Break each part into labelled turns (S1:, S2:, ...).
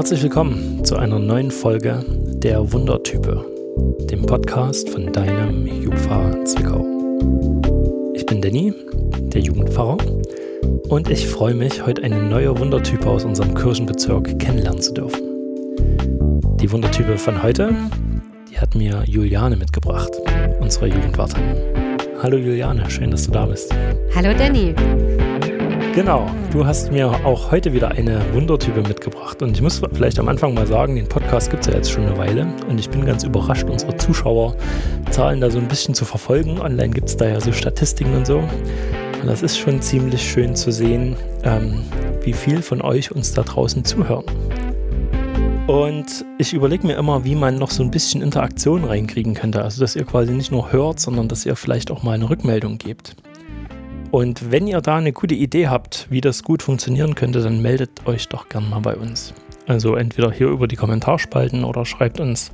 S1: Herzlich willkommen zu einer neuen Folge der Wundertype, dem Podcast von deinem Jugendpfarrer Zwickau. Ich bin Danny, der Jugendpfarrer, und ich freue mich, heute eine neue Wundertype aus unserem Kirchenbezirk kennenlernen zu dürfen. Die Wundertype von heute, die hat mir Juliane mitgebracht, unsere Jugendwartin. Hallo Juliane, schön, dass du da bist.
S2: Hallo Danny.
S1: Genau, du hast mir auch heute wieder eine Wundertype mitgebracht. Und ich muss vielleicht am Anfang mal sagen, den Podcast gibt es ja jetzt schon eine Weile. Und ich bin ganz überrascht, unsere Zuschauerzahlen da so ein bisschen zu verfolgen. Online gibt es da ja so Statistiken und so. Und das ist schon ziemlich schön zu sehen, ähm, wie viel von euch uns da draußen zuhören. Und ich überlege mir immer, wie man noch so ein bisschen Interaktion reinkriegen könnte. Also, dass ihr quasi nicht nur hört, sondern dass ihr vielleicht auch mal eine Rückmeldung gebt. Und wenn ihr da eine gute Idee habt, wie das gut funktionieren könnte, dann meldet euch doch gern mal bei uns. Also entweder hier über die Kommentarspalten oder schreibt uns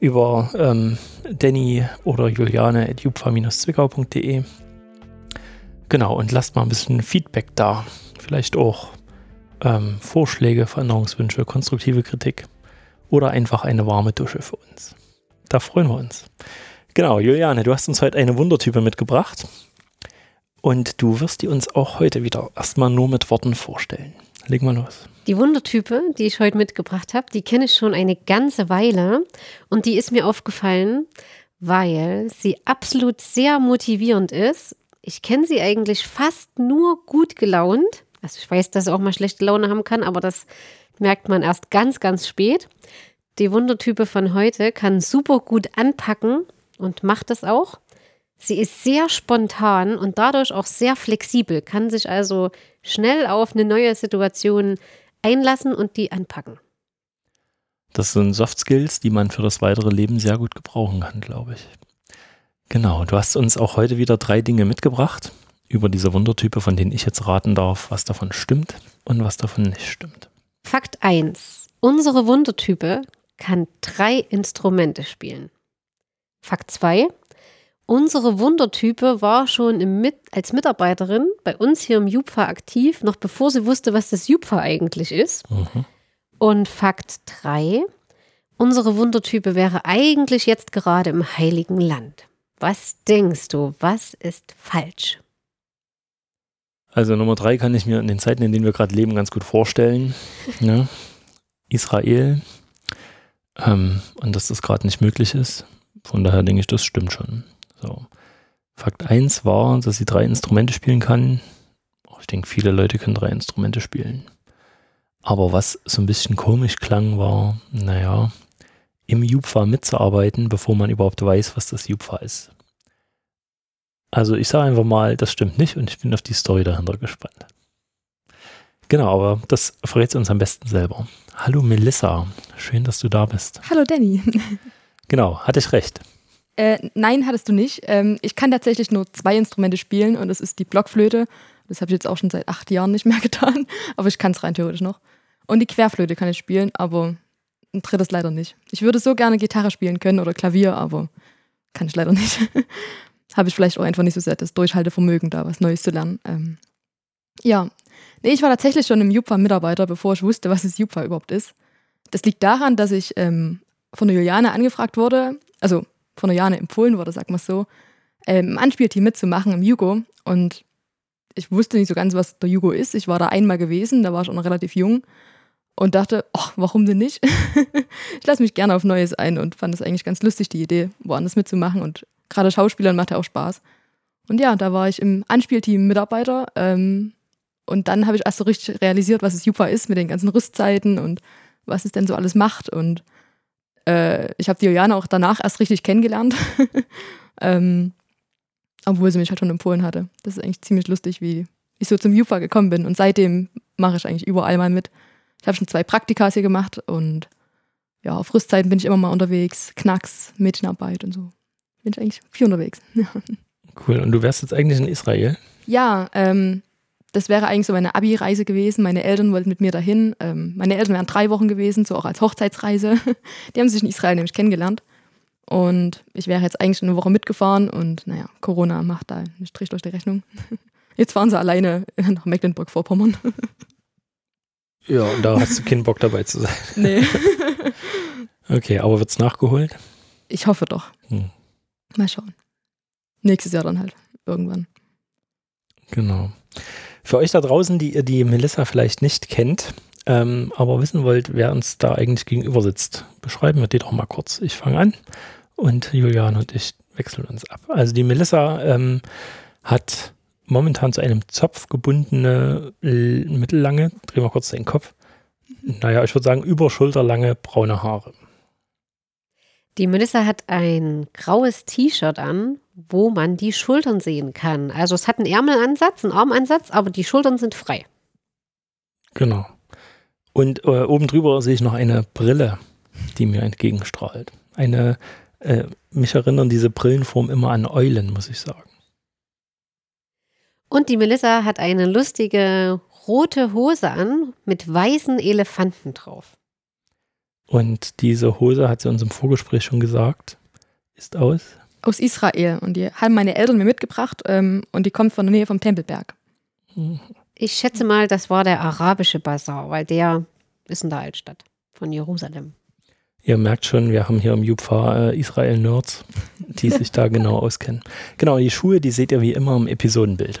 S1: über ähm, Danny oder Juliane at zwickau.de. Genau, und lasst mal ein bisschen Feedback da. Vielleicht auch ähm, Vorschläge, Veränderungswünsche, konstruktive Kritik oder einfach eine warme Dusche für uns. Da freuen wir uns. Genau, Juliane, du hast uns heute eine Wundertype mitgebracht. Und du wirst die uns auch heute wieder erstmal nur mit Worten vorstellen. Leg mal los.
S2: Die Wundertype, die ich heute mitgebracht habe, die kenne ich schon eine ganze Weile und die ist mir aufgefallen, weil sie absolut sehr motivierend ist. Ich kenne sie eigentlich fast nur gut gelaunt. Also ich weiß, dass sie auch mal schlechte Laune haben kann, aber das merkt man erst ganz, ganz spät. Die Wundertype von heute kann super gut anpacken und macht das auch. Sie ist sehr spontan und dadurch auch sehr flexibel, kann sich also schnell auf eine neue Situation einlassen und die anpacken.
S1: Das sind Soft Skills, die man für das weitere Leben sehr gut gebrauchen kann, glaube ich. Genau, du hast uns auch heute wieder drei Dinge mitgebracht über diese Wundertype, von denen ich jetzt raten darf, was davon stimmt und was davon nicht stimmt.
S2: Fakt 1. Unsere Wundertype kann drei Instrumente spielen. Fakt 2. Unsere Wundertype war schon Mit als Mitarbeiterin bei uns hier im Jupfa aktiv, noch bevor sie wusste, was das Jupfa eigentlich ist. Mhm. Und Fakt 3, unsere Wundertype wäre eigentlich jetzt gerade im Heiligen Land. Was denkst du, was ist falsch?
S1: Also Nummer 3 kann ich mir in den Zeiten, in denen wir gerade leben, ganz gut vorstellen. ne? Israel. Ähm, und dass das gerade nicht möglich ist. Von daher denke ich, das stimmt schon. So. Fakt 1 war, dass sie drei Instrumente spielen kann. Ich denke, viele Leute können drei Instrumente spielen. Aber was so ein bisschen komisch klang, war, naja, im Jupfa mitzuarbeiten, bevor man überhaupt weiß, was das Jupfa ist. Also ich sage einfach mal, das stimmt nicht und ich bin auf die Story dahinter gespannt. Genau, aber das verrät sie uns am besten selber. Hallo Melissa, schön, dass du da bist.
S3: Hallo Danny.
S1: Genau, hatte ich recht.
S3: Äh, nein, hattest du nicht. Ähm, ich kann tatsächlich nur zwei Instrumente spielen und das ist die Blockflöte. Das habe ich jetzt auch schon seit acht Jahren nicht mehr getan, aber ich kann es rein theoretisch noch. Und die Querflöte kann ich spielen, aber ein drittes leider nicht. Ich würde so gerne Gitarre spielen können oder Klavier, aber kann ich leider nicht. habe ich vielleicht auch einfach nicht so sehr das Durchhaltevermögen, da was Neues zu lernen. Ähm, ja, nee, ich war tatsächlich schon im Jupfa-Mitarbeiter, bevor ich wusste, was das Jupfa überhaupt ist. Das liegt daran, dass ich ähm, von der Juliane angefragt wurde, also von der Jane empfohlen wurde, sag mal so, ähm, im Anspielteam mitzumachen im Jugo. Und ich wusste nicht so ganz, was der Jugo ist. Ich war da einmal gewesen, da war ich auch noch relativ jung und dachte, ach, warum denn nicht? ich lasse mich gerne auf Neues ein und fand es eigentlich ganz lustig, die Idee, woanders mitzumachen. Und gerade Schauspielern macht ja auch Spaß. Und ja, da war ich im Anspielteam Mitarbeiter. Ähm, und dann habe ich erst so richtig realisiert, was es Jupa ist mit den ganzen Rüstzeiten und was es denn so alles macht. Und äh, ich habe die Juliane auch danach erst richtig kennengelernt. ähm, obwohl sie mich halt schon empfohlen hatte. Das ist eigentlich ziemlich lustig, wie ich so zum Jufa gekommen bin. Und seitdem mache ich eigentlich überall mal mit. Ich habe schon zwei Praktikas hier gemacht und ja, auf Rüstzeiten bin ich immer mal unterwegs. Knacks, Mädchenarbeit und so. Bin ich eigentlich viel unterwegs.
S1: cool. Und du wärst jetzt eigentlich in Israel?
S3: Ja, ähm, das wäre eigentlich so meine Abi-Reise gewesen. Meine Eltern wollten mit mir dahin. Ähm, meine Eltern wären drei Wochen gewesen, so auch als Hochzeitsreise. Die haben sich in Israel nämlich kennengelernt. Und ich wäre jetzt eigentlich eine Woche mitgefahren und naja, Corona macht da einen Strich durch die Rechnung. Jetzt fahren sie alleine nach Mecklenburg-Vorpommern.
S1: Ja, und da hast du keinen Bock dabei zu sein.
S3: Nee.
S1: Okay, aber wird's nachgeholt?
S3: Ich hoffe doch.
S1: Hm.
S3: Mal schauen. Nächstes Jahr dann halt. Irgendwann.
S1: Genau. Für euch da draußen, die ihr die Melissa vielleicht nicht kennt, ähm, aber wissen wollt, wer uns da eigentlich gegenüber sitzt, beschreiben wir die doch mal kurz. Ich fange an und Julian und ich wechseln uns ab. Also die Melissa ähm, hat momentan zu einem Zopf gebundene, mittellange, dreh mal kurz den Kopf, naja, ich würde sagen überschulterlange braune Haare.
S2: Die Melissa hat ein graues T-Shirt an, wo man die Schultern sehen kann. Also es hat einen Ärmelansatz, einen Armansatz, aber die Schultern sind frei.
S1: Genau. Und äh, oben drüber sehe ich noch eine Brille, die mir entgegenstrahlt. Eine, äh, mich erinnern diese Brillenform immer an Eulen, muss ich sagen.
S2: Und die Melissa hat eine lustige rote Hose an mit weißen Elefanten drauf.
S1: Und diese Hose, hat sie uns im Vorgespräch schon gesagt, ist aus.
S3: Aus Israel. Und die haben meine Eltern mir mitgebracht ähm, und die kommt von der Nähe vom Tempelberg.
S2: Ich schätze mal, das war der arabische Bazar, weil der ist in der Altstadt von Jerusalem.
S1: Ihr merkt schon, wir haben hier im Jupfa äh, Israel-Nerds, die sich da genau auskennen. Genau, die Schuhe, die seht ihr wie immer im Episodenbild.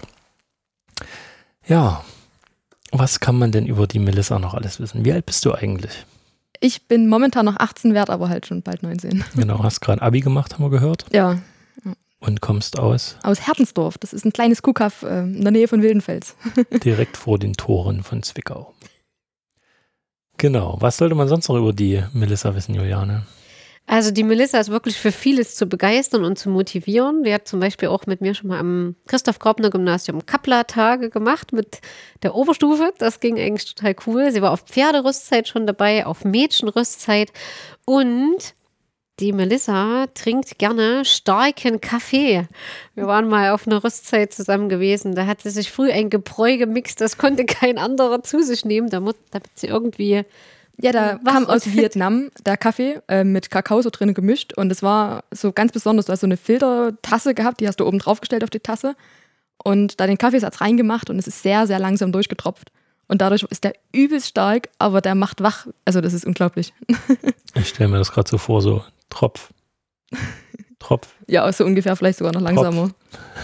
S1: Ja, was kann man denn über die Melissa noch alles wissen? Wie alt bist du eigentlich?
S3: Ich bin momentan noch 18 wert, aber halt schon bald 19.
S1: Genau, hast gerade Abi gemacht, haben wir gehört.
S3: Ja,
S1: Und kommst aus
S3: aus Herzensdorf. Das ist ein kleines Kuhkaff äh, in der Nähe von Wildenfels.
S1: direkt vor den Toren von Zwickau. Genau, was sollte man sonst noch über die Melissa wissen, Juliane?
S2: Also die Melissa ist wirklich für vieles zu begeistern und zu motivieren. Die hat zum Beispiel auch mit mir schon mal am Christoph Graupner Gymnasium Kappler-Tage gemacht mit der Oberstufe. Das ging eigentlich total cool. Sie war auf Pferderüstzeit schon dabei, auf Mädchenrüstzeit und die Melissa trinkt gerne starken Kaffee. Wir waren mal auf einer Rüstzeit zusammen gewesen. Da hat sie sich früh ein Gebräu gemixt, das konnte kein anderer zu sich nehmen, damit, damit sie irgendwie
S3: Ja, da
S2: Wach
S3: kam aus. Vietnam der Kaffee äh, mit Kakao so drin gemischt und es war so ganz besonders. Du hast so eine Filtertasse gehabt, die hast du oben drauf gestellt auf die Tasse und da den Kaffeesatz reingemacht und es ist sehr, sehr langsam durchgetropft. Und dadurch ist der übelst stark, aber der macht wach. Also das ist unglaublich.
S1: Ich stelle mir das gerade so vor, so Tropf. Tropf.
S3: Ja, so ungefähr, vielleicht sogar noch langsamer.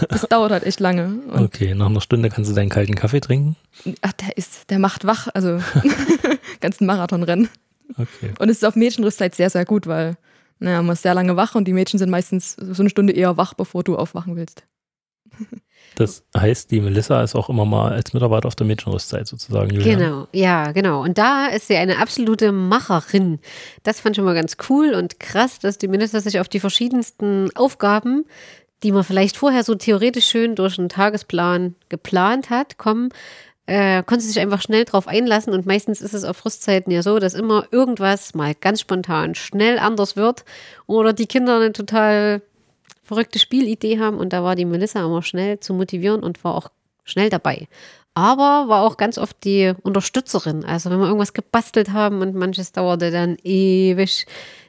S3: Das dauert halt echt lange. Und
S1: Okay, nach einer Stunde kannst du deinen kalten Kaffee trinken.
S3: ach, der ist, der macht wach, also ganzen Marathonrennen.
S1: Okay.
S3: Und es ist auf Mädchenrüstzeit sehr, sehr gut, weil naja, man ist sehr lange wach und die Mädchen sind meistens so eine Stunde eher wach, bevor du aufwachen willst.
S1: Das heißt, die Melissa ist auch immer mal als Mitarbeiter auf der Mädchenrüstzeit sozusagen, Julian.
S2: Genau, ja, genau. Und da ist sie eine absolute Macherin. Das fand ich schon mal ganz cool und krass, dass die Minister sich auf die verschiedensten Aufgaben, die man vielleicht vorher so theoretisch schön durch einen Tagesplan geplant hat, kommen, äh, konnte sich einfach schnell drauf einlassen. Und meistens ist es auf Rüstzeiten ja so, dass immer irgendwas mal ganz spontan schnell anders wird oder die Kinder eine total verrückte Spielidee haben. Und da war die Melissa immer schnell zu motivieren und war auch schnell dabei. Aber war auch ganz oft die Unterstützerin. Also wenn wir irgendwas gebastelt haben und manches dauerte dann ewig,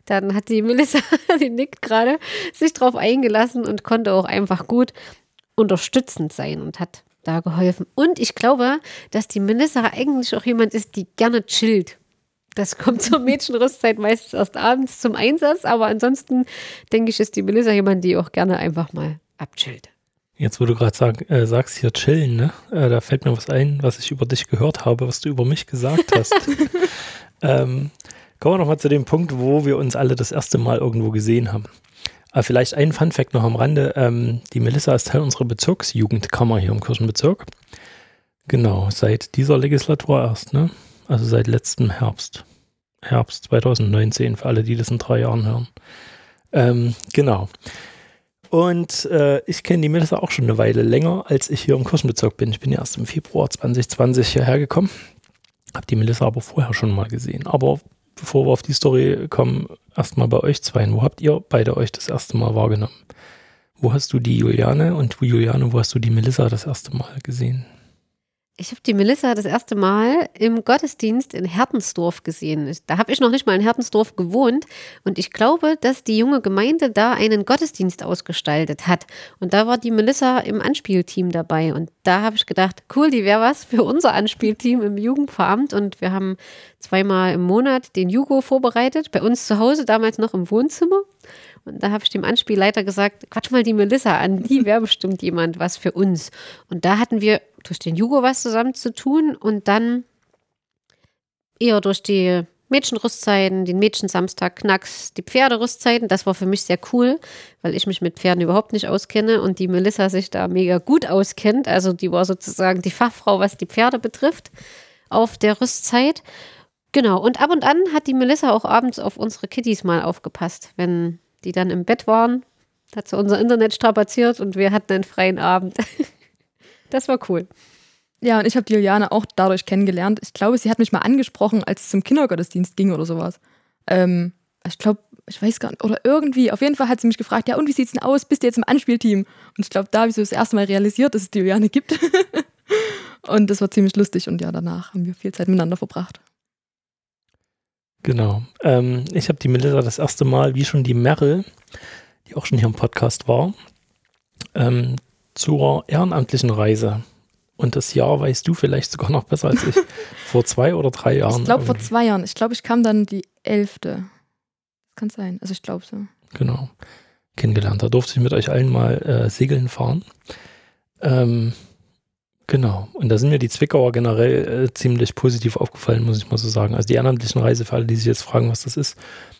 S2: dann hat die Melissa, die nickt gerade, sich drauf eingelassen und konnte auch einfach gut unterstützend sein und hat da geholfen. Und ich glaube, dass die Melissa eigentlich auch jemand ist, die gerne chillt. Das kommt zur Mädchenrüstzeit meistens erst abends zum Einsatz, aber ansonsten denke ich, ist die Melissa jemand, die auch gerne einfach mal abchillt.
S1: Jetzt, wo du gerade sag, äh, sagst, hier chillen, ne? Äh, da fällt mir was ein, was ich über dich gehört habe, was du über mich gesagt hast. ähm, kommen wir nochmal zu dem Punkt, wo wir uns alle das erste Mal irgendwo gesehen haben. Aber vielleicht ein Fun-Fact noch am Rande. Ähm, die Melissa ist Teil unserer Bezirksjugendkammer hier im Kirchenbezirk. Genau, seit dieser Legislatur erst, ne? Also seit letztem Herbst. Herbst 2019, für alle, die das in drei Jahren hören. Ähm, genau. Und äh, ich kenne die Melissa auch schon eine Weile länger, als ich hier im Kirchenbezirk bin. Ich bin ja erst im Februar 2020 hierher gekommen. Habe die Melissa aber vorher schon mal gesehen. Aber bevor wir auf die Story kommen, erstmal bei euch zwei. Wo habt ihr beide euch das erste Mal wahrgenommen? Wo hast du die Juliane und wo Juliane, wo hast du die Melissa das erste Mal gesehen?
S2: Ich habe die Melissa das erste Mal im Gottesdienst in Hertensdorf gesehen. Da habe ich noch nicht mal in Hertensdorf gewohnt und ich glaube, dass die junge Gemeinde da einen Gottesdienst ausgestaltet hat. Und da war die Melissa im Anspielteam dabei und da habe ich gedacht, cool, die wäre was für unser Anspielteam im Jugendveramt und wir haben zweimal im Monat den Jugo vorbereitet, bei uns zu Hause, damals noch im Wohnzimmer. Und da habe ich dem Anspielleiter gesagt, quatsch mal die Melissa an, die wäre bestimmt jemand was für uns. Und da hatten wir durch den Jugo was zusammen zu tun und dann eher durch die Mädchenrüstzeiten, den Mädchensamstag, Knacks, die Pferderüstzeiten. Das war für mich sehr cool, weil ich mich mit Pferden überhaupt nicht auskenne und die Melissa sich da mega gut auskennt. Also die war sozusagen die Fachfrau, was die Pferde betrifft, auf der Rüstzeit. Genau, und ab und an hat die Melissa auch abends auf unsere Kitties mal aufgepasst, wenn die dann im Bett waren. Hat sie unser Internet strapaziert und wir hatten einen freien Abend. das war cool.
S3: Ja, und ich habe die Juliane auch dadurch kennengelernt. Ich glaube, sie hat mich mal angesprochen, als es zum Kindergottesdienst ging oder sowas. Ähm, ich glaube, ich weiß gar nicht, oder irgendwie, auf jeden Fall hat sie mich gefragt, ja, und wie sieht's denn aus? Bist du jetzt im Anspielteam? Und ich glaube, da habe ich so das erste Mal realisiert, dass es die Juliane gibt. und das war ziemlich lustig und ja, danach haben wir viel Zeit miteinander verbracht.
S1: Genau. Ähm, ich habe die Melissa das erste Mal, wie schon die Merrill, die auch schon hier im Podcast war, ähm, zur ehrenamtlichen Reise. Und das Jahr weißt du vielleicht sogar noch besser als ich. vor zwei oder drei Jahren.
S3: Ich glaube vor zwei Jahren. Ich glaube, ich kam dann die elfte. Das kann sein. Also ich glaube so.
S1: Genau. Kennengelernt. Da durfte ich mit euch allen mal äh, segeln fahren. Ähm, Genau. Und da sind mir die Zwickauer generell äh, ziemlich positiv aufgefallen, muss ich mal so sagen. Also die ehrenamtlichen Reise, für alle, die sich jetzt fragen, was das ist,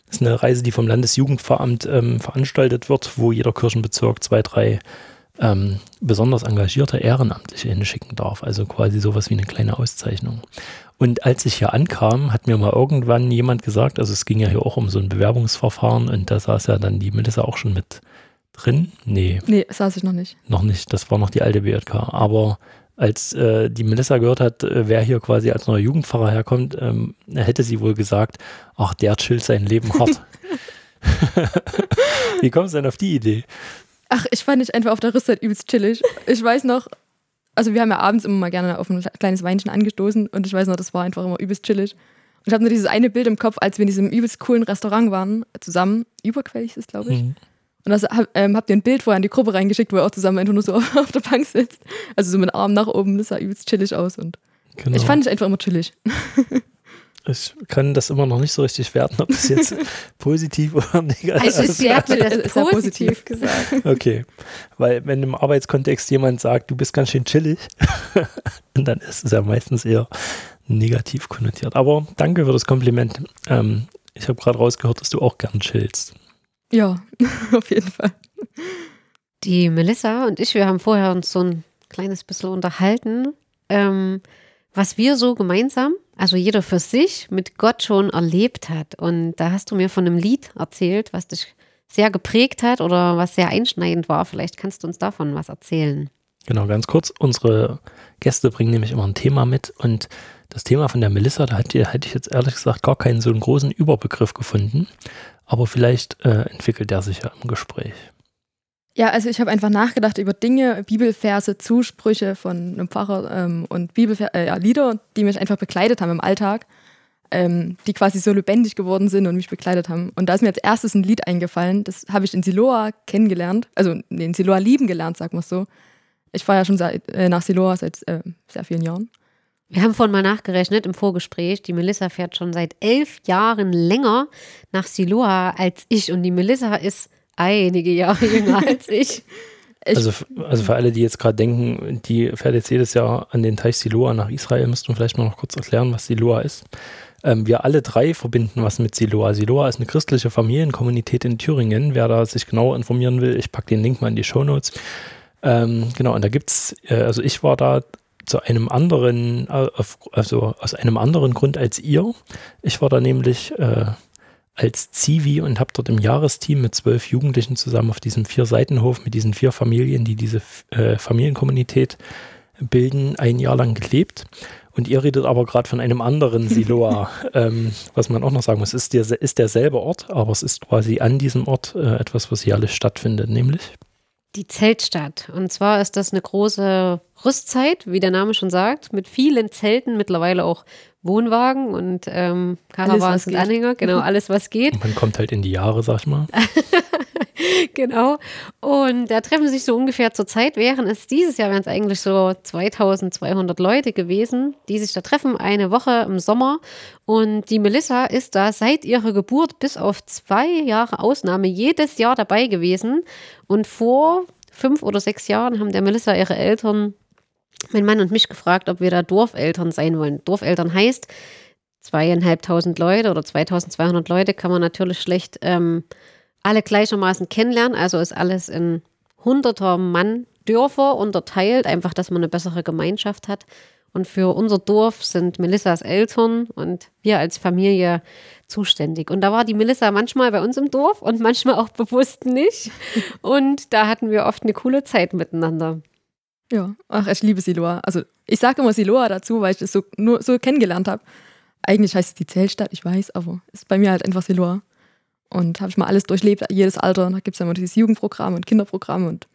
S1: ist eine Reise, die vom Landesjugendveramt ähm, veranstaltet wird, wo jeder Kirchenbezirk zwei, drei ähm, besonders engagierte Ehrenamtliche hinschicken darf. Also quasi sowas wie eine kleine Auszeichnung. Und als ich hier ankam, hat mir mal irgendwann jemand gesagt, also es ging ja hier auch um so ein Bewerbungsverfahren und da saß ja dann die Melissa auch schon mit drin. Nee.
S3: Nee, saß ich noch nicht.
S1: Noch nicht. Das war noch die alte BJK. Aber als äh, die Melissa gehört hat, äh, wer hier quasi als neuer Jugendpfarrer herkommt, ähm, hätte sie wohl gesagt, ach, der chillt sein Leben hart. Wie kommst du denn auf die Idee?
S3: Ach, ich fand dich einfach auf der Rüstzeit übelst chillig. Ich weiß noch, also wir haben ja abends immer mal gerne auf ein kleines Weinchen angestoßen und ich weiß noch, das war einfach immer übelst chillig. Und ich habe nur dieses eine Bild im Kopf, als wir in diesem übelst coolen Restaurant waren, zusammen, überquellig ist es, glaube ich. Mhm. Und das ähm, habt ihr ein Bild vorher in die Gruppe reingeschickt, wo ihr auch zusammen einfach nur so auf der Bank sitzt. Also so mit Arm nach oben, das sah übelst chillig aus. Und genau. ich fand es einfach immer chillig.
S1: Ich kann das immer noch nicht so richtig werten, ob das jetzt positiv oder negativ
S2: ist. Also sie hat mir das ist positiv, positiv gesagt.
S1: Okay, weil wenn im Arbeitskontext jemand sagt, du bist ganz schön chillig, dann ist es ja meistens eher negativ konnotiert. Aber danke für das Kompliment. Ähm, ich habe gerade rausgehört, dass du auch gern chillst.
S3: Ja, auf jeden Fall.
S2: Die Melissa und ich, wir haben vorher uns so ein kleines bisschen unterhalten, ähm, was wir so gemeinsam, also jeder für sich, mit Gott schon erlebt hat. Und da hast du mir von einem Lied erzählt, was dich sehr geprägt hat oder was sehr einschneidend war. Vielleicht kannst du uns davon was erzählen.
S1: Genau, ganz kurz. Unsere Gäste bringen nämlich immer ein Thema mit und das Thema von der Melissa, da hätte ich jetzt ehrlich gesagt gar keinen so einen großen Überbegriff gefunden. Aber vielleicht äh, entwickelt er sich ja im Gespräch.
S3: Ja, also ich habe einfach nachgedacht über Dinge, Bibelverse, Zusprüche von einem Pfarrer ähm, und Bibelver äh, ja, Lieder, die mich einfach begleitet haben im Alltag, ähm, die quasi so lebendig geworden sind und mich begleitet haben. Und da ist mir als erstes ein Lied eingefallen, das habe ich in Siloa kennengelernt, also in Siloa lieben gelernt, wir es so. Ich fahre ja schon seit, äh, nach Siloa seit äh, sehr vielen Jahren.
S2: Wir haben vorhin mal nachgerechnet im Vorgespräch. Die Melissa fährt schon seit elf Jahren länger nach Siloa als ich. Und die Melissa ist einige Jahre jünger als ich.
S1: ich also, also für alle, die jetzt gerade denken, die fährt jetzt jedes Jahr an den Teich Siloa nach Israel, müssten wir vielleicht mal noch kurz erklären, was Siloa ist. Ähm, wir alle drei verbinden was mit Siloa. Siloa ist eine christliche Familienkommunität in Thüringen. Wer da sich genauer informieren will, ich packe den Link mal in die Show Notes. Ähm, genau, und da gibt es, äh, also ich war da zu einem anderen, äh, also aus einem anderen Grund als ihr. Ich war da nämlich äh, als Zivi und habe dort im Jahresteam mit zwölf Jugendlichen zusammen auf diesem Vier-Seitenhof mit diesen vier Familien, die diese äh, Familienkommunität bilden, ein Jahr lang gelebt. Und ihr redet aber gerade von einem anderen Siloa, ähm, was man auch noch sagen muss, ist, der, ist derselbe Ort, aber es ist quasi an diesem Ort äh, etwas, was jährlich stattfindet, nämlich
S2: Die Zeltstadt. Und zwar ist das eine große Rüstzeit, wie der Name schon sagt, mit vielen Zelten, mittlerweile auch Wohnwagen und ähm, Caravans und Anhänger. Genau, alles, was geht.
S1: Man kommt halt in die Jahre, sag ich mal.
S2: genau. Und da treffen sich so ungefähr zur Zeit, wären es dieses Jahr, wären es eigentlich so 2200 Leute gewesen, die sich da treffen, eine Woche im Sommer. Und die Melissa ist da seit ihrer Geburt bis auf zwei Jahre Ausnahme jedes Jahr dabei gewesen. Und vor fünf oder sechs Jahren haben der Melissa ihre Eltern, mein Mann und mich gefragt, ob wir da Dorfeltern sein wollen. Dorfeltern heißt, zweieinhalbtausend Leute oder 2200 Leute kann man natürlich schlecht ähm, alle gleichermaßen kennenlernen. Also ist alles in hunderter Mann Dörfer unterteilt, einfach, dass man eine bessere Gemeinschaft hat. Und für unser Dorf sind Melissas Eltern und wir als Familie zuständig. Und da war die Melissa manchmal bei uns im Dorf und manchmal auch bewusst nicht. Und da hatten wir oft eine coole Zeit miteinander.
S3: Ja, ach, ich liebe Siloa. Also ich sage immer Siloa dazu, weil ich das so nur so kennengelernt habe. Eigentlich heißt es die Zeltstadt, ich weiß, aber ist bei mir halt einfach Siloa. Und habe ich mal alles durchlebt, jedes Alter. Und da gibt es ja immer dieses Jugendprogramm und Kinderprogramm. Und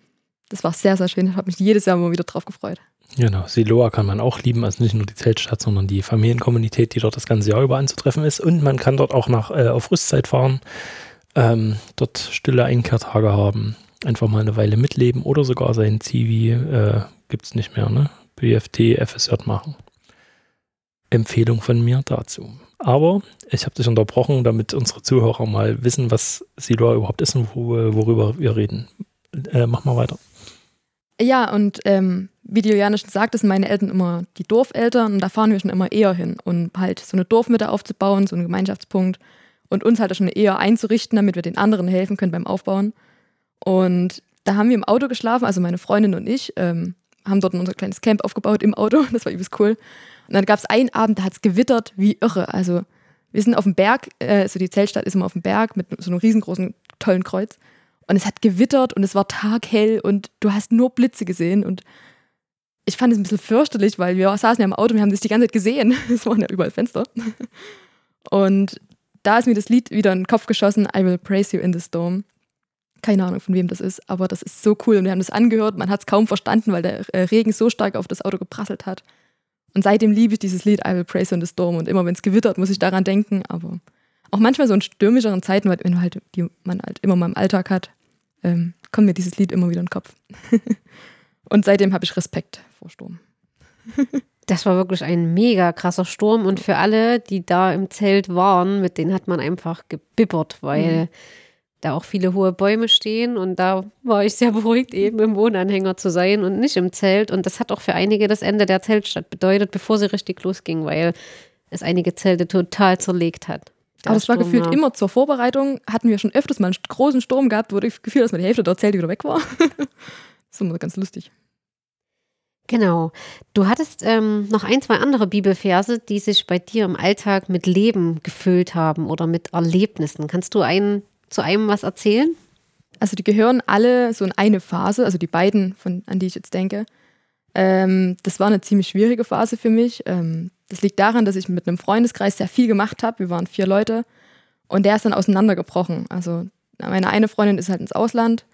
S3: das war sehr, sehr schön. Ich habe mich jedes Jahr immer wieder drauf gefreut.
S1: Genau, Siloa kann man auch lieben, also nicht nur die Zeltstadt, sondern die Familienkommunität, die dort das ganze Jahr über anzutreffen ist. Und man kann dort auch nach, äh, auf Rüstzeit fahren, ähm, dort stille Einkehrtage haben, einfach mal eine Weile mitleben oder sogar sein Zivi, äh, gibt es nicht mehr, ne? BFT, FSJ machen. Empfehlung von mir dazu. Aber ich habe dich unterbrochen, damit unsere Zuhörer mal wissen, was Silua überhaupt ist und worüber wir reden. Äh, mach mal weiter.
S3: Ja, und ähm, wie die Juliane schon sagt, sind meine Eltern immer die Dorfeltern und da fahren wir schon immer eher hin, um halt so eine Dorfmitte aufzubauen, so einen Gemeinschaftspunkt und uns halt schon eher einzurichten, damit wir den anderen helfen können beim Aufbauen. Und da haben wir im Auto geschlafen, also meine Freundin und ich, ähm, haben dort unser kleines Camp aufgebaut im Auto, das war übelst cool. Und dann gab es einen Abend, da hat es gewittert wie irre. Also wir sind auf dem Berg, äh, also die Zeltstadt ist immer auf dem Berg mit so einem riesengroßen, tollen Kreuz. Und es hat gewittert und es war taghell und du hast nur Blitze gesehen. Und ich fand es ein bisschen fürchterlich, weil wir saßen ja im Auto und wir haben das die ganze Zeit gesehen. Es waren ja überall Fenster. Und da ist mir das Lied wieder in den Kopf geschossen, I Will Praise You in the Storm. Keine Ahnung, von wem das ist, aber das ist so cool. Und wir haben das angehört, man hat es kaum verstanden, weil der äh, Regen so stark auf das Auto geprasselt hat. Und seitdem liebe ich dieses Lied I Will Praise on the Storm. Und immer wenn es gewittert, muss ich daran denken. Aber auch manchmal so in stürmischeren Zeiten, wenn du halt, die man halt immer mal im Alltag hat, ähm, kommt mir dieses Lied immer wieder in den Kopf. und seitdem habe ich Respekt vor Sturm.
S2: Das war wirklich ein mega krasser Sturm und für alle, die da im Zelt waren, mit denen hat man einfach gebibbert, weil mhm da auch viele hohe Bäume stehen und da war ich sehr beruhigt, eben im Wohnanhänger zu sein und nicht im Zelt. Und das hat auch für einige das Ende der Zeltstadt bedeutet, bevor sie richtig losging, weil es einige Zelte total zerlegt hat.
S3: Aber es war gefühlt war. immer zur Vorbereitung, hatten wir schon öfters mal einen großen Sturm gehabt, wo ich Gefühl, dass mal die Hälfte der Zelte wieder weg war. das ist immer ganz lustig.
S2: Genau. Du hattest ähm, noch ein, zwei andere Bibelverse, die sich bei dir im Alltag mit Leben gefüllt haben oder mit Erlebnissen. Kannst du einen zu einem was erzählen?
S3: Also die gehören alle so in eine Phase, also die beiden, von, an die ich jetzt denke. Ähm, das war eine ziemlich schwierige Phase für mich. Ähm, das liegt daran, dass ich mit einem Freundeskreis sehr viel gemacht habe. Wir waren vier Leute und der ist dann auseinandergebrochen. Also meine eine Freundin ist halt ins Ausland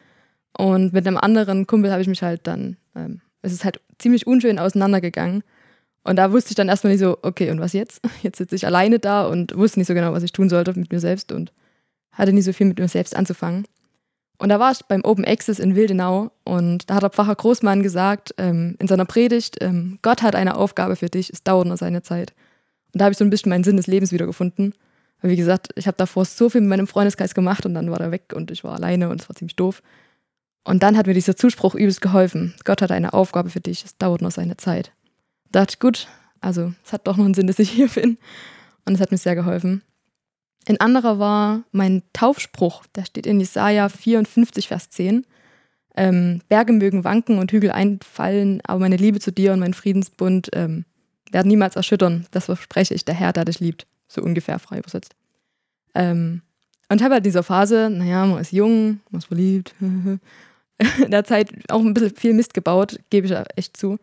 S3: und mit einem anderen Kumpel habe ich mich halt dann, ähm, es ist halt ziemlich unschön auseinandergegangen. Und da wusste ich dann erstmal nicht so, okay, und was jetzt? Jetzt sitze ich alleine da und wusste nicht so genau, was ich tun sollte mit mir selbst und hatte nie so viel mit mir selbst anzufangen. Und da war ich beim Open Access in Wildenau und da hat der Pfarrer Großmann gesagt ähm, in seiner Predigt, ähm, Gott hat eine Aufgabe für dich, es dauert nur seine Zeit. Und da habe ich so ein bisschen meinen Sinn des Lebens wiedergefunden. Weil wie gesagt, ich habe davor so viel mit meinem Freundeskreis gemacht und dann war er weg und ich war alleine und es war ziemlich doof. Und dann hat mir dieser Zuspruch übelst geholfen. Gott hat eine Aufgabe für dich, es dauert nur seine Zeit. Da dachte ich, gut, also es hat doch noch einen Sinn, dass ich hier bin. Und es hat mir sehr geholfen. Ein anderer war mein Taufspruch, der steht in Jesaja 54, Vers 10. Ähm, Berge mögen wanken und Hügel einfallen, aber meine Liebe zu dir und mein Friedensbund ähm, werden niemals erschüttern. Das verspreche ich der Herr, der dich liebt. So ungefähr frei übersetzt. Ähm, und habe halt in dieser Phase, naja, man ist jung, man ist verliebt, in der Zeit auch ein bisschen viel Mist gebaut, gebe ich echt zu.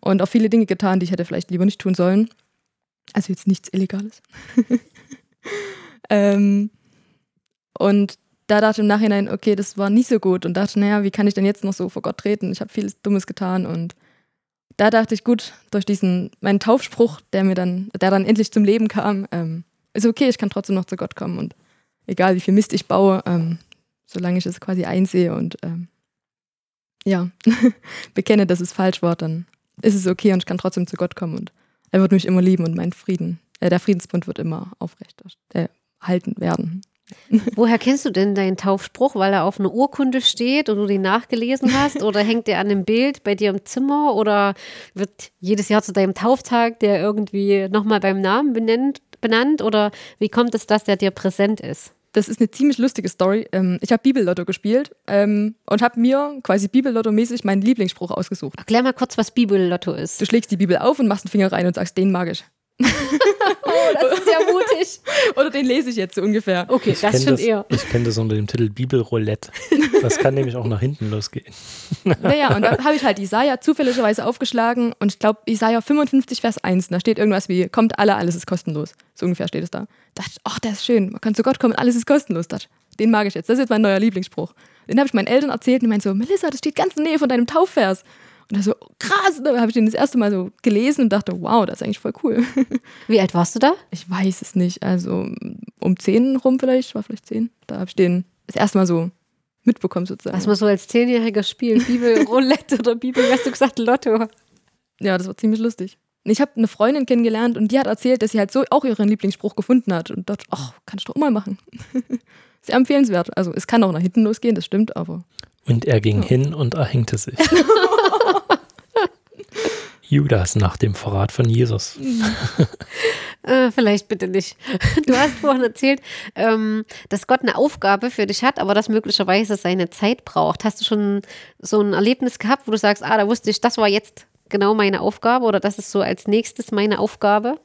S3: Und auch viele Dinge getan, die ich hätte vielleicht lieber nicht tun sollen. Also jetzt nichts Illegales. Ähm, und da dachte ich im Nachhinein, okay, das war nicht so gut und dachte, naja, wie kann ich denn jetzt noch so vor Gott treten? Ich habe vieles Dummes getan und da dachte ich, gut, durch diesen, meinen Taufspruch, der mir dann, der dann endlich zum Leben kam, ähm, ist okay, ich kann trotzdem noch zu Gott kommen und egal wie viel Mist ich baue, ähm, solange ich es quasi einsehe und ähm, ja, bekenne, dass es falsch war, dann ist es okay und ich kann trotzdem zu Gott kommen und er wird mich immer lieben und mein Frieden, äh, der Friedensbund wird immer aufrecht äh, halten werden.
S2: Woher kennst du denn deinen Taufspruch? Weil er auf einer Urkunde steht und du den nachgelesen hast? Oder hängt der an einem Bild bei dir im Zimmer? Oder wird jedes Jahr zu deinem Tauftag der irgendwie nochmal beim Namen benennt, benannt? Oder wie kommt es, dass der dir präsent ist?
S3: Das ist eine ziemlich lustige Story. Ähm, ich habe Bibellotto gespielt ähm, und habe mir quasi Bibellotto-mäßig meinen Lieblingsspruch ausgesucht.
S2: Erklär mal kurz, was Bibellotto ist.
S3: Du schlägst die Bibel auf und machst einen Finger rein und sagst, den mag ich.
S2: Oh, das ist ja mutig.
S3: Oder den lese ich jetzt so ungefähr.
S2: Okay,
S1: Ich
S2: das schon eher.
S1: Ich kenne das unter dem Titel Bibelroulette. Das kann nämlich auch nach hinten losgehen.
S3: Naja, und dann habe ich halt Isaiah zufälligerweise aufgeschlagen und ich glaube, Isaiah 55, Vers 1, da steht irgendwas wie, kommt alle, alles ist kostenlos. So ungefähr steht es da. Da dachte ich, ach, der ist schön, man kann zu Gott kommen, alles ist kostenlos. Da dachte den mag ich jetzt, das ist jetzt mein neuer Lieblingsspruch. Den habe ich meinen Eltern erzählt und die meinten so, Melissa, das steht ganz in der Nähe von deinem Taufvers. Und da so, krass, da habe ich den das erste Mal so gelesen und dachte, wow, das ist eigentlich voll cool.
S2: Wie alt warst du da?
S3: Ich weiß es nicht, also um 10 rum vielleicht, war vielleicht 10. Da habe ich den das erste Mal so mitbekommen sozusagen.
S2: Was man so als Zehnjähriger spielt. Bibel, Roulette oder Bibel, wie hast du gesagt, Lotto.
S3: Ja, das war ziemlich lustig. Und Ich habe eine Freundin kennengelernt und die hat erzählt, dass sie halt so auch ihren Lieblingsspruch gefunden hat und dachte, ach, kann ich doch mal machen. Sehr empfehlenswert. Also es kann auch nach hinten losgehen, das stimmt, aber
S1: Und er ging hin und erhängte sich. Judas nach dem Verrat von Jesus.
S2: Äh, vielleicht bitte nicht. Du hast vorhin erzählt, ähm, dass Gott eine Aufgabe für dich hat, aber das möglicherweise seine Zeit braucht. Hast du schon so ein Erlebnis gehabt, wo du sagst, ah, da wusste ich, das war jetzt genau meine Aufgabe oder das ist so als nächstes meine Aufgabe?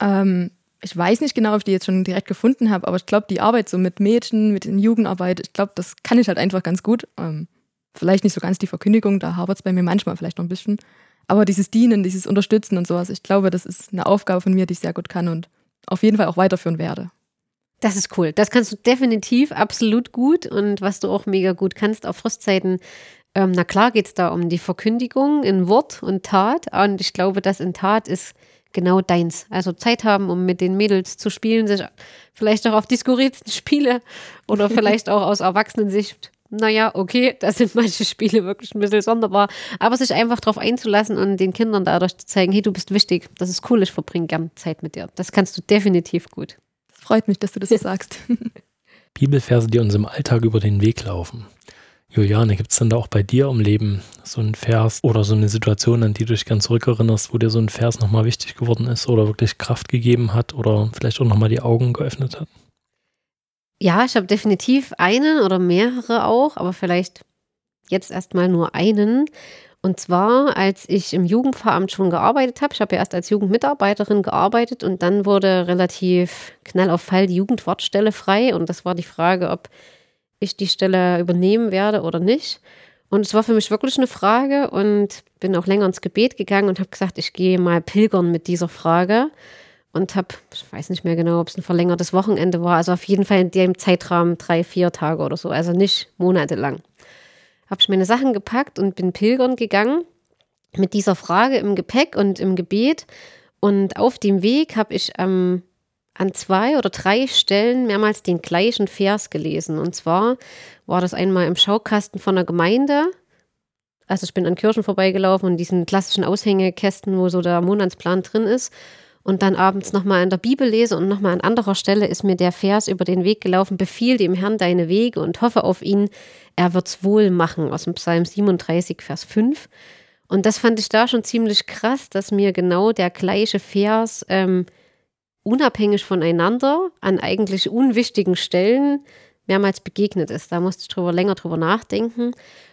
S3: ähm, ich weiß nicht genau, ob ich die jetzt schon direkt gefunden habe, aber ich glaube, die Arbeit so mit Mädchen, mit den Jugendarbeit, ich glaube, das kann ich halt einfach ganz gut. Ähm, vielleicht nicht so ganz die Verkündigung, da hapert es bei mir manchmal vielleicht noch ein bisschen. Aber dieses Dienen, dieses Unterstützen und sowas, ich glaube, das ist eine Aufgabe von mir, die ich sehr gut kann und auf jeden Fall auch weiterführen werde.
S2: Das ist cool. Das kannst du definitiv absolut gut und was du auch mega gut kannst auf Frostzeiten. Ähm, na klar geht es da um die Verkündigung in Wort und Tat und ich glaube, das in Tat ist genau deins. Also Zeit haben, um mit den Mädels zu spielen, sich vielleicht auch auf die skurrilsten Spiele oder vielleicht auch aus Erwachsenensicht. Naja, okay, da sind manche Spiele wirklich ein bisschen sonderbar, aber sich einfach darauf einzulassen und den Kindern dadurch zu zeigen, hey, du bist wichtig, das ist cool, ich verbringe gern Zeit mit dir. Das kannst du definitiv gut.
S3: Es freut mich, dass du das so sagst.
S1: Bibelverse, die uns im Alltag über den Weg laufen. Juliane, gibt es denn da auch bei dir im Leben so einen Vers oder so eine Situation, an die du dich ganz zurückerinnerst, wo dir so ein Vers nochmal wichtig geworden ist oder wirklich Kraft gegeben hat oder vielleicht auch nochmal die Augen geöffnet hat?
S2: Ja, ich habe definitiv einen oder mehrere auch, aber vielleicht jetzt erstmal nur einen. Und zwar, als ich im Jugendveramt schon gearbeitet habe. Ich habe ja erst als Jugendmitarbeiterin gearbeitet und dann wurde relativ knall auf Fall die Jugendwortstelle frei. Und das war die Frage, ob ich die Stelle übernehmen werde oder nicht. Und es war für mich wirklich eine Frage und bin auch länger ins Gebet gegangen und habe gesagt, ich gehe mal pilgern mit dieser Frage und habe, ich weiß nicht mehr genau, ob es ein verlängertes Wochenende war, also auf jeden Fall in dem Zeitrahmen drei, vier Tage oder so, also nicht monatelang. Habe ich meine Sachen gepackt und bin pilgern gegangen mit dieser Frage im Gepäck und im Gebet. Und auf dem Weg habe ich ähm, an zwei oder drei Stellen mehrmals den gleichen Vers gelesen. Und zwar war das einmal im Schaukasten von der Gemeinde. Also ich bin an Kirchen vorbeigelaufen und diesen klassischen Aushängekästen, wo so der Monatsplan drin ist. Und dann abends nochmal in der Bibel lese und nochmal an anderer Stelle ist mir der Vers über den Weg gelaufen, befiehl dem Herrn deine Wege und hoffe auf ihn, er wird's wohl machen, aus dem Psalm 37, Vers 5. Und das fand ich da schon ziemlich krass, dass mir genau der gleiche Vers ähm, unabhängig voneinander an eigentlich unwichtigen Stellen mehrmals begegnet ist. Da musste ich drüber, länger drüber nachdenken.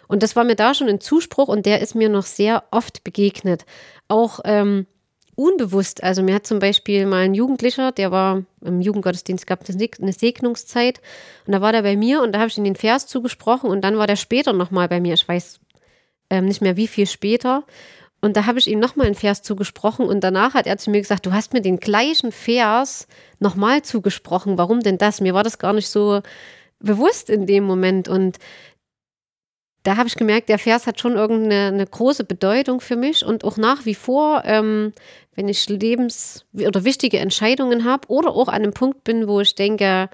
S2: Und das war mir da schon ein Zuspruch und der ist mir noch sehr oft begegnet. Auch ähm, unbewusst. Also mir hat zum Beispiel mal ein Jugendlicher, der war im Jugendgottesdienst, gab es eine Segnungszeit und da war der bei mir und da habe ich ihm den Vers zugesprochen und dann war der später nochmal bei mir. Ich weiß ähm, nicht mehr wie viel später. Und da habe ich ihm nochmal einen Vers zugesprochen und danach hat er zu mir gesagt, du hast mir den gleichen Vers nochmal zugesprochen. Warum denn das? Mir war das gar nicht so bewusst in dem Moment. Und da habe ich gemerkt, der Vers hat schon irgendeine eine große Bedeutung für mich und auch nach wie vor, ähm, wenn ich lebens- oder wichtige Entscheidungen habe oder auch an einem Punkt bin, wo ich denke,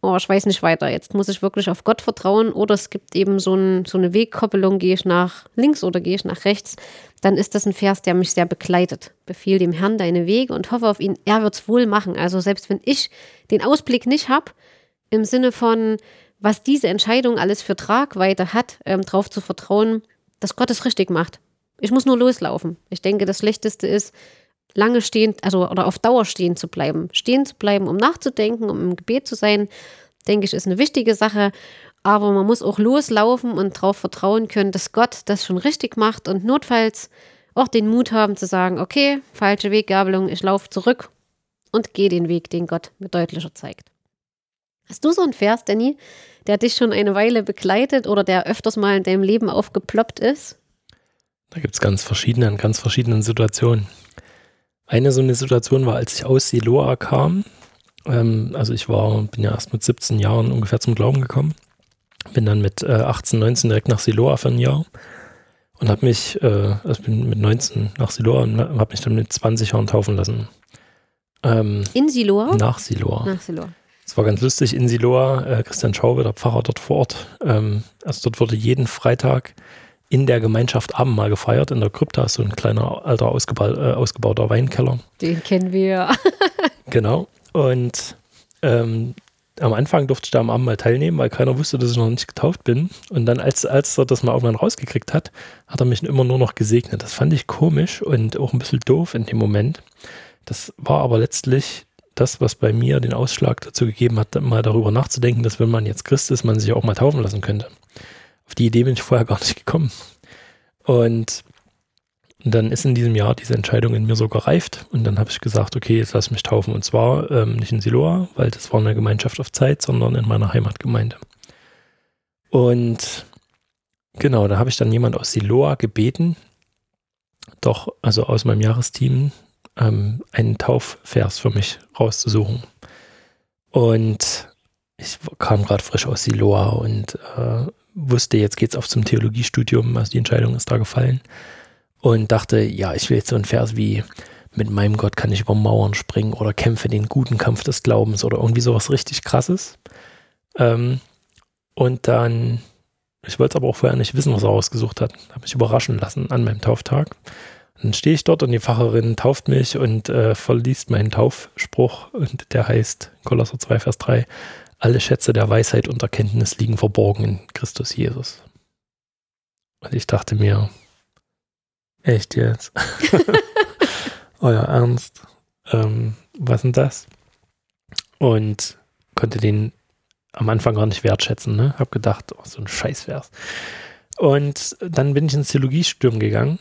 S2: oh, ich weiß nicht weiter, jetzt muss ich wirklich auf Gott vertrauen oder es gibt eben so, ein, so eine Wegkoppelung, gehe ich nach links oder gehe ich nach rechts, dann ist das ein Vers, der mich sehr begleitet. Befiehl dem Herrn deine Wege und hoffe auf ihn, er wird es wohl machen. Also selbst wenn ich den Ausblick nicht habe, im Sinne von, was diese Entscheidung alles für Tragweite hat, ähm, darauf zu vertrauen, dass Gott es richtig macht. Ich muss nur loslaufen. Ich denke, das Schlechteste ist, lange stehen, also oder auf Dauer stehen zu bleiben. Stehen zu bleiben, um nachzudenken, um im Gebet zu sein, denke ich, ist eine wichtige Sache. Aber man muss auch loslaufen und darauf vertrauen können, dass Gott das schon richtig macht und notfalls auch den Mut haben zu sagen, okay, falsche Weggabelung, ich laufe zurück und gehe den Weg, den Gott mir deutlicher zeigt. Hast du so einen Vers, Danny, der dich schon eine Weile begleitet oder der öfters mal in deinem Leben aufgeploppt ist?
S1: Da gibt es ganz verschiedene, in ganz verschiedenen Situationen. Eine so eine Situation war, als ich aus Siloa kam. Ähm, also ich war, bin ja erst mit 17 Jahren ungefähr zum Glauben gekommen. Bin dann mit äh, 18, 19 direkt nach Siloa für ein Jahr und habe mich, äh, also bin mit 19 nach Siloa und habe mich dann mit 20 Jahren taufen lassen.
S2: Ähm, in Siloa?
S1: Nach Siloa.
S2: Nach Siloa.
S1: Es war ganz lustig in Siloa, äh, Christian Schaube, der Pfarrer dort vor Ort. Ähm, also dort wurde jeden Freitag in der Gemeinschaft Abendmahl gefeiert. In der Krypta ist so ein kleiner, alter, ausgeba äh, ausgebauter Weinkeller.
S2: Den kennen wir.
S1: genau. Und ähm, am Anfang durfte ich da am Abendmahl teilnehmen, weil keiner wusste, dass ich noch nicht getauft bin. Und dann, als, als er das mal irgendwann rausgekriegt hat, hat er mich immer nur noch gesegnet. Das fand ich komisch und auch ein bisschen doof in dem Moment. Das war aber letztlich das, was bei mir den Ausschlag dazu gegeben hat, mal darüber nachzudenken, dass wenn man jetzt Christ ist, man sich auch mal taufen lassen könnte. Auf die Idee bin ich vorher gar nicht gekommen. Und dann ist in diesem Jahr diese Entscheidung in mir so gereift und dann habe ich gesagt, okay, jetzt lass mich taufen. Und zwar ähm, nicht in Siloa, weil das war eine Gemeinschaft auf Zeit, sondern in meiner Heimatgemeinde. Und genau, da habe ich dann jemand aus Siloa gebeten, doch, also aus meinem Jahresteam, ähm, einen Taufvers für mich rauszusuchen. Und ich kam gerade frisch aus Siloa und äh, wusste, jetzt geht's auf zum Theologiestudium, also die Entscheidung ist da gefallen. Und dachte, ja, ich will jetzt so einen Vers wie mit meinem Gott kann ich über Mauern springen oder kämpfe den guten Kampf des Glaubens oder irgendwie sowas richtig krasses. Ähm, und dann, ich wollte es aber auch vorher nicht wissen, was er ausgesucht hat. Habe mich überraschen lassen an meinem Tauftag. Dann stehe ich dort und die Pfarrerin tauft mich und äh, verliest meinen Taufspruch und der heißt Kolosser 2, Vers 3. Alle Schätze der Weisheit und Erkenntnis liegen verborgen in Christus Jesus. Und ich dachte mir, echt jetzt? Euer Ernst? Ähm, was denn das? Und konnte den am Anfang gar nicht wertschätzen. Ne? Hab gedacht, oh, so ein Scheißvers. Und dann bin ich ins Theologiestudium gegangen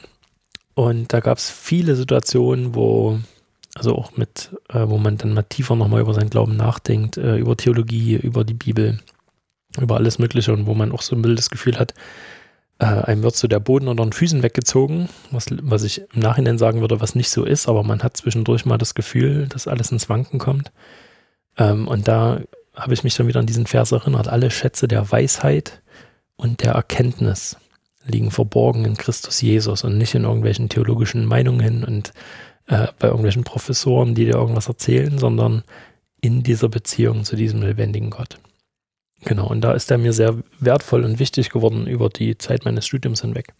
S1: und da gab es viele Situationen, wo, also auch mit, äh, wo man dann mal tiefer nochmal über seinen Glauben nachdenkt, äh, über Theologie, über die Bibel, über alles Mögliche und wo man auch so ein wildes Gefühl hat, äh, einem wird so der Boden unter den Füßen weggezogen, was, was ich im Nachhinein sagen würde, was nicht so ist, aber man hat zwischendurch mal das Gefühl, dass alles ins Wanken kommt. Ähm, und da habe ich mich dann wieder an diesen Vers erinnert, alle Schätze der Weisheit und der Erkenntnis liegen verborgen in Christus Jesus und nicht in irgendwelchen theologischen Meinungen und äh, bei irgendwelchen Professoren, die dir irgendwas erzählen, sondern in dieser Beziehung zu diesem lebendigen Gott. Genau, und da ist er mir sehr wertvoll und wichtig geworden über die Zeit meines Studiums hinweg.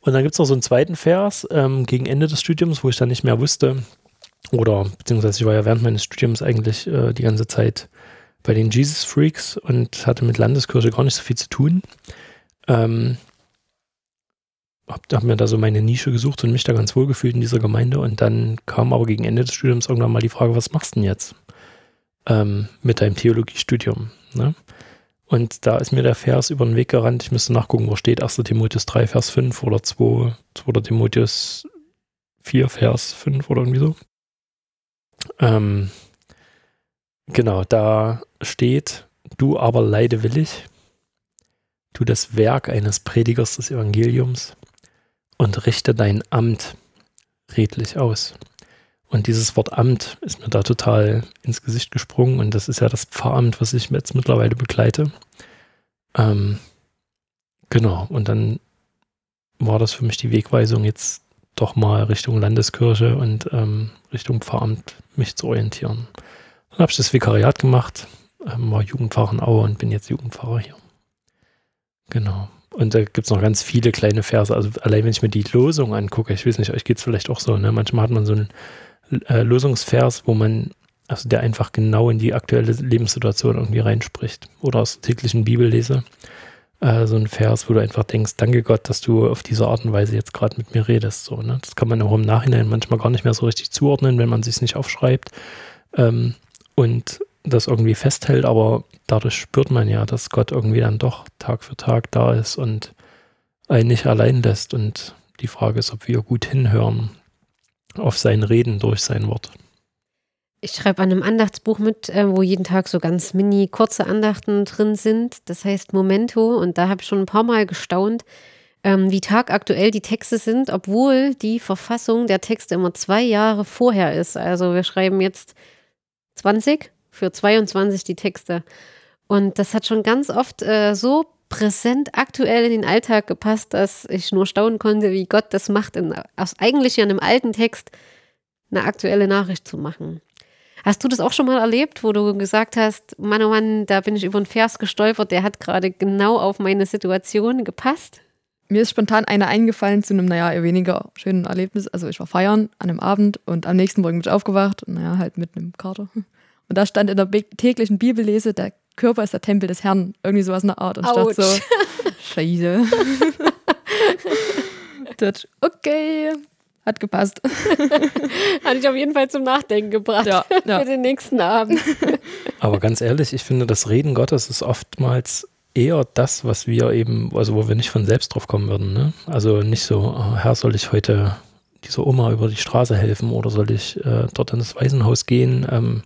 S1: Und dann gibt es noch so einen zweiten Vers ähm, gegen Ende des Studiums, wo ich dann nicht mehr wusste, oder beziehungsweise ich war ja während meines Studiums eigentlich äh, die ganze Zeit bei den Jesus Freaks und hatte mit Landeskirche gar nicht so viel zu tun. Ähm, habe hab mir da so meine Nische gesucht und mich da ganz wohl gefühlt in dieser Gemeinde. Und dann kam aber gegen Ende des Studiums irgendwann mal die Frage, was machst du denn jetzt ähm, mit deinem Theologiestudium? Ne? Und da ist mir der Vers über den Weg gerannt. Ich müsste nachgucken, wo steht 1. Timotheus 3, Vers 5 oder 2, 2. Timotheus 4, Vers 5 oder irgendwie so. Ähm, genau, da steht, du aber leide willig, tu das Werk eines Predigers des Evangeliums und richte dein Amt redlich aus. Und dieses Wort Amt ist mir da total ins Gesicht gesprungen. Und das ist ja das Pfarramt, was ich jetzt mittlerweile begleite. Ähm, genau. Und dann war das für mich die Wegweisung, jetzt doch mal Richtung Landeskirche und ähm, Richtung Pfarramt mich zu orientieren. Dann habe ich das Vikariat gemacht, ähm, war Jugendpfarrer in Aue und bin jetzt Jugendpfarrer hier. Genau. Und da gibt es noch ganz viele kleine Verse. Also allein wenn ich mir die Losung angucke, ich weiß nicht, euch geht es vielleicht auch so, ne? Manchmal hat man so einen äh, Losungsvers, wo man, also der einfach genau in die aktuelle Lebenssituation irgendwie reinspricht. Oder aus täglichen Bibellese. Äh, so ein Vers, wo du einfach denkst, danke Gott, dass du auf diese Art und Weise jetzt gerade mit mir redest. So, ne? Das kann man auch im Nachhinein manchmal gar nicht mehr so richtig zuordnen, wenn man sich nicht aufschreibt. Ähm, und das irgendwie festhält, aber dadurch spürt man ja, dass Gott irgendwie dann doch Tag für Tag da ist und einen nicht allein lässt. Und die Frage ist, ob wir gut hinhören auf sein Reden durch sein Wort.
S2: Ich schreibe an einem Andachtsbuch mit, äh, wo jeden Tag so ganz mini kurze Andachten drin sind. Das heißt Momento. Und da habe ich schon ein paar Mal gestaunt, ähm, wie tagaktuell die Texte sind, obwohl die Verfassung der Texte immer zwei Jahre vorher ist. Also wir schreiben jetzt 20 für 22 die Texte. Und das hat schon ganz oft äh, so präsent aktuell in den Alltag gepasst, dass ich nur staunen konnte, wie Gott das macht, in, aus eigentlich einem alten Text eine aktuelle Nachricht zu machen. Hast du das auch schon mal erlebt, wo du gesagt hast, Mann, oh Mann, da bin ich über einen Vers gestolpert, der hat gerade genau auf meine Situation gepasst?
S3: Mir ist spontan einer eingefallen zu einem, naja, eher weniger schönen Erlebnis. Also ich war feiern an einem Abend und am nächsten Morgen bin ich aufgewacht und naja, halt mit einem Kater. Und da stand in der täglichen Bibellese, der Körper ist der Tempel des Herrn. Irgendwie sowas in der Art. Und
S2: Autsch.
S3: statt so, scheiße. das, okay, hat gepasst.
S2: Hat dich auf jeden Fall zum Nachdenken gebracht
S3: Ja, ja.
S2: für den nächsten Abend.
S1: Aber ganz ehrlich, ich finde, das Reden Gottes ist oftmals eher das, was wir eben, also wo wir nicht von selbst drauf kommen würden. Ne? Also nicht so, oh, Herr, soll ich heute dieser Oma über die Straße helfen oder soll ich äh, dort in das Waisenhaus gehen? Ähm,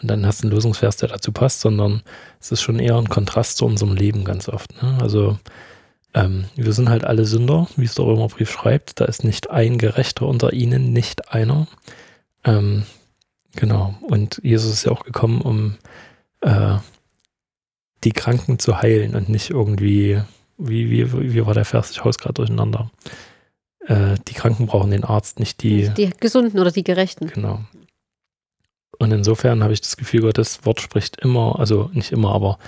S1: und dann hast du einen Lösungsvers, der dazu passt, sondern es ist schon eher ein Kontrast zu unserem Leben ganz oft. Ne? Also ähm, wir sind halt alle Sünder, wie es der Römerbrief schreibt. Da ist nicht ein Gerechter unter ihnen, nicht einer. Ähm, genau. Und Jesus ist ja auch gekommen, um äh, die Kranken zu heilen und nicht irgendwie, wie, wie, wie war der Vers? Ich haus gerade durcheinander. Äh, die Kranken brauchen den Arzt, nicht die.
S2: Die Gesunden oder die Gerechten.
S1: Genau. Und insofern habe ich das Gefühl, Gottes Wort spricht immer, also nicht immer, aber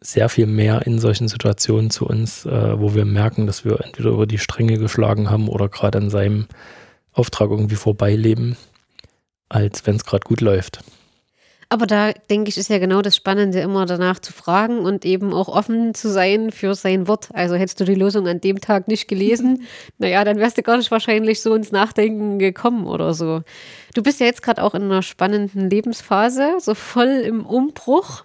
S1: sehr viel mehr in solchen Situationen zu uns, äh, wo wir merken, dass wir entweder über die Stränge geschlagen haben oder gerade an seinem Auftrag irgendwie vorbeileben, als wenn es gerade gut läuft.
S2: Aber da denke ich, ist ja genau das Spannende, immer danach zu fragen und eben auch offen zu sein für sein Wort. Also hättest du die Lösung an dem Tag nicht gelesen, naja, dann wärst du gar nicht wahrscheinlich so ins Nachdenken gekommen oder so. Du bist ja jetzt gerade auch in einer spannenden Lebensphase, so voll im Umbruch,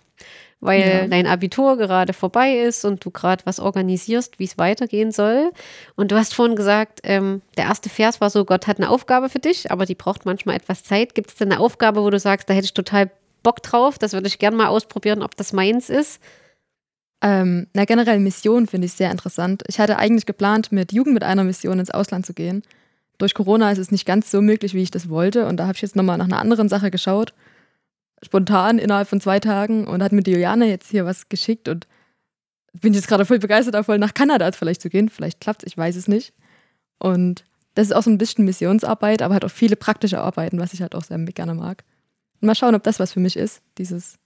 S2: weil
S3: Ja.
S2: dein Abitur gerade vorbei ist und du gerade was organisierst, wie es weitergehen soll. Und du hast vorhin gesagt, ähm, der erste Vers war so, Gott hat eine Aufgabe für dich, aber die braucht manchmal etwas Zeit. Gibt es denn eine Aufgabe, wo du sagst, da hätte ich total Bock drauf, das würde ich gerne mal ausprobieren, ob das meins ist?
S3: Ähm, na, generell Mission finde ich sehr interessant. Ich hatte eigentlich geplant, mit Jugend mit einer Mission ins Ausland zu gehen. Durch Corona ist es nicht ganz so möglich, wie ich das wollte. Und da habe ich jetzt nochmal nach einer anderen Sache geschaut. Spontan innerhalb von zwei Tagen und hat mir die Juliane jetzt hier was geschickt und bin jetzt gerade voll begeistert davon, nach Kanada vielleicht zu gehen. Vielleicht klappt es, ich weiß es nicht. Und das ist auch so ein bisschen Missionsarbeit, aber halt auch viele praktische Arbeiten, was ich halt auch sehr gerne mag. Mal schauen, ob das was für mich ist, dieses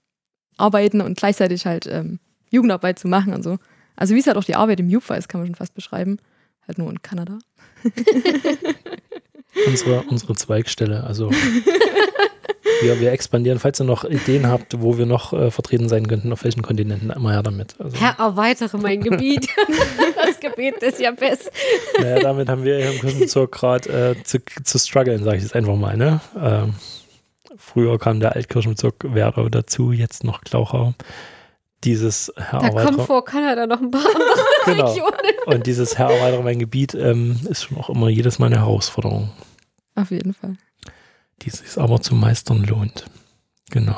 S3: Arbeiten und gleichzeitig halt ähm, Jugendarbeit zu machen und so. Also wie es halt auch die Arbeit im Jufa ist, kann man schon fast beschreiben. Halt nur in Kanada.
S1: Unsere, unsere Zweigstelle, also wir, wir expandieren. Falls ihr noch Ideen habt, wo wir noch äh, vertreten sein könnten, auf welchen Kontinenten, immer her damit. Also,
S2: Herr, erweitere mein Gebiet. das Gebet des Jabez.
S1: naja, damit haben wir hier im Kirchenzug gerade äh, zu, zu strugglen, sage ich jetzt einfach mal. Ne? Ähm, früher kam der Altkirchenbezirk Werdau dazu, jetzt noch Glauchau. Dieses Herr
S2: Da kommen
S1: Erweiterer,
S2: vor Kanada noch ein paar andere
S1: Genau.
S2: Regionen.
S1: und dieses Herr Erweiterer mein Gebiet ähm, ist schon auch immer jedes Mal eine Herausforderung,
S3: Auf jeden Fall.
S1: die sich aber zu meistern lohnt. Genau.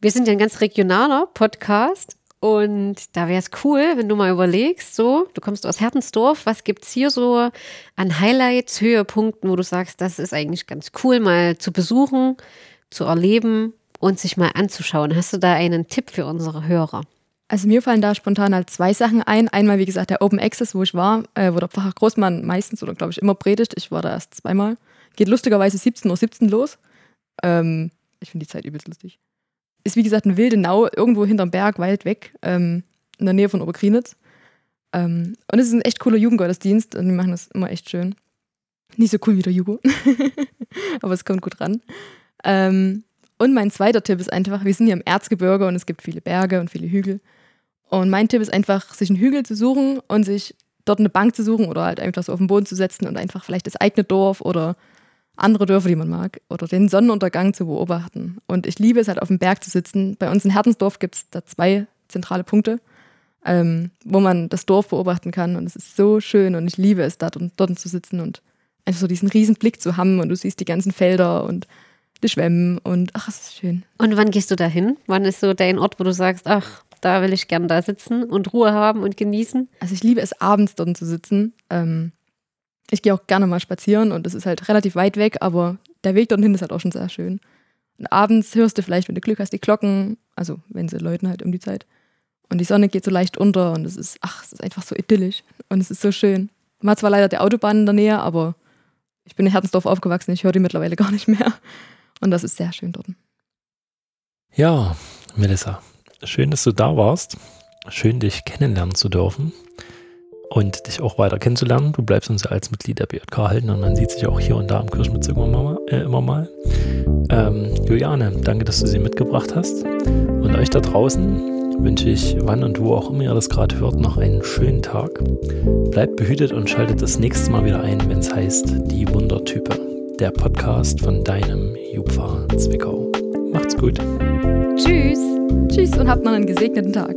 S2: Wir sind ja ein ganz regionaler Podcast Und da wäre es cool, wenn du mal überlegst, so, du kommst aus Hertensdorf, was gibt es hier so an Highlights, Höhepunkten, wo du sagst, das ist eigentlich ganz cool, mal zu besuchen, zu erleben und sich mal anzuschauen. Hast du da einen Tipp für unsere Hörer?
S3: Also mir fallen da spontan halt zwei Sachen ein. Einmal, wie gesagt, der Open Access, wo ich war, äh, wo der Pfarrer Großmann meistens oder glaube ich immer predigt. Ich war da erst zweimal. Geht lustigerweise 17.17 Uhr 17 los. Ähm, ich finde die Zeit übelst lustig. Ist wie gesagt ein wilde Nau, irgendwo hinterm Berg, weit weg, ähm, in der Nähe von Oberkrinitz. Ähm, und es ist ein echt cooler Jugendgottesdienst und die machen das immer echt schön. Nicht so cool wie der Jugo, aber es kommt gut ran. Ähm, und mein zweiter Tipp ist einfach, wir sind hier im Erzgebirge und es gibt viele Berge und viele Hügel. Und mein Tipp ist einfach, sich einen Hügel zu suchen und sich dort eine Bank zu suchen oder halt einfach so auf den Boden zu setzen und einfach vielleicht das eigene Dorf oder andere Dörfer, die man mag, oder den Sonnenuntergang zu beobachten. Und ich liebe es halt auf dem Berg zu sitzen. Bei uns in Herzensdorf gibt es da zwei zentrale Punkte, ähm, wo man das Dorf beobachten kann. Und es ist so schön und ich liebe es, dort, dort zu sitzen und einfach so diesen riesen Blick zu haben und du siehst die ganzen Felder und die Schwämmen und ach, es ist schön.
S2: Und wann gehst du da hin? Wann ist so dein Ort, wo du sagst, ach, da will ich gern da sitzen und Ruhe haben und genießen.
S3: Also ich liebe es, abends dort zu sitzen. Ähm, ich gehe auch gerne mal spazieren und es ist halt relativ weit weg, aber der Weg dorthin ist halt auch schon sehr schön. Und abends hörst du vielleicht, wenn du Glück hast, die Glocken, also wenn sie läuten halt um die Zeit. Und die Sonne geht so leicht unter und es ist, ach, es ist einfach so idyllisch und es ist so schön. Man hat zwar leider die Autobahn in der Nähe, aber ich bin in Herzensdorf aufgewachsen, ich höre die mittlerweile gar nicht mehr. Und das ist sehr schön dort.
S1: Ja, Melissa, Schön, dass du da warst. Schön, dich kennenlernen zu dürfen und dich auch weiter kennenzulernen. Du bleibst uns ja als Mitglied der BJK halten und man sieht sich auch hier und da im Kirschmitz immer mal. Äh, immer mal. Ähm, Juliane, danke, dass du sie mitgebracht hast. Und euch da draußen wünsche ich, wann und wo auch immer ihr das gerade hört, noch einen schönen Tag. Bleibt behütet und schaltet das nächste Mal wieder ein, wenn es heißt Die Wundertype, der Podcast von deinem Jupfer Zwickau. Macht's gut.
S3: Tschüss. Tschüss und habt noch einen gesegneten Tag.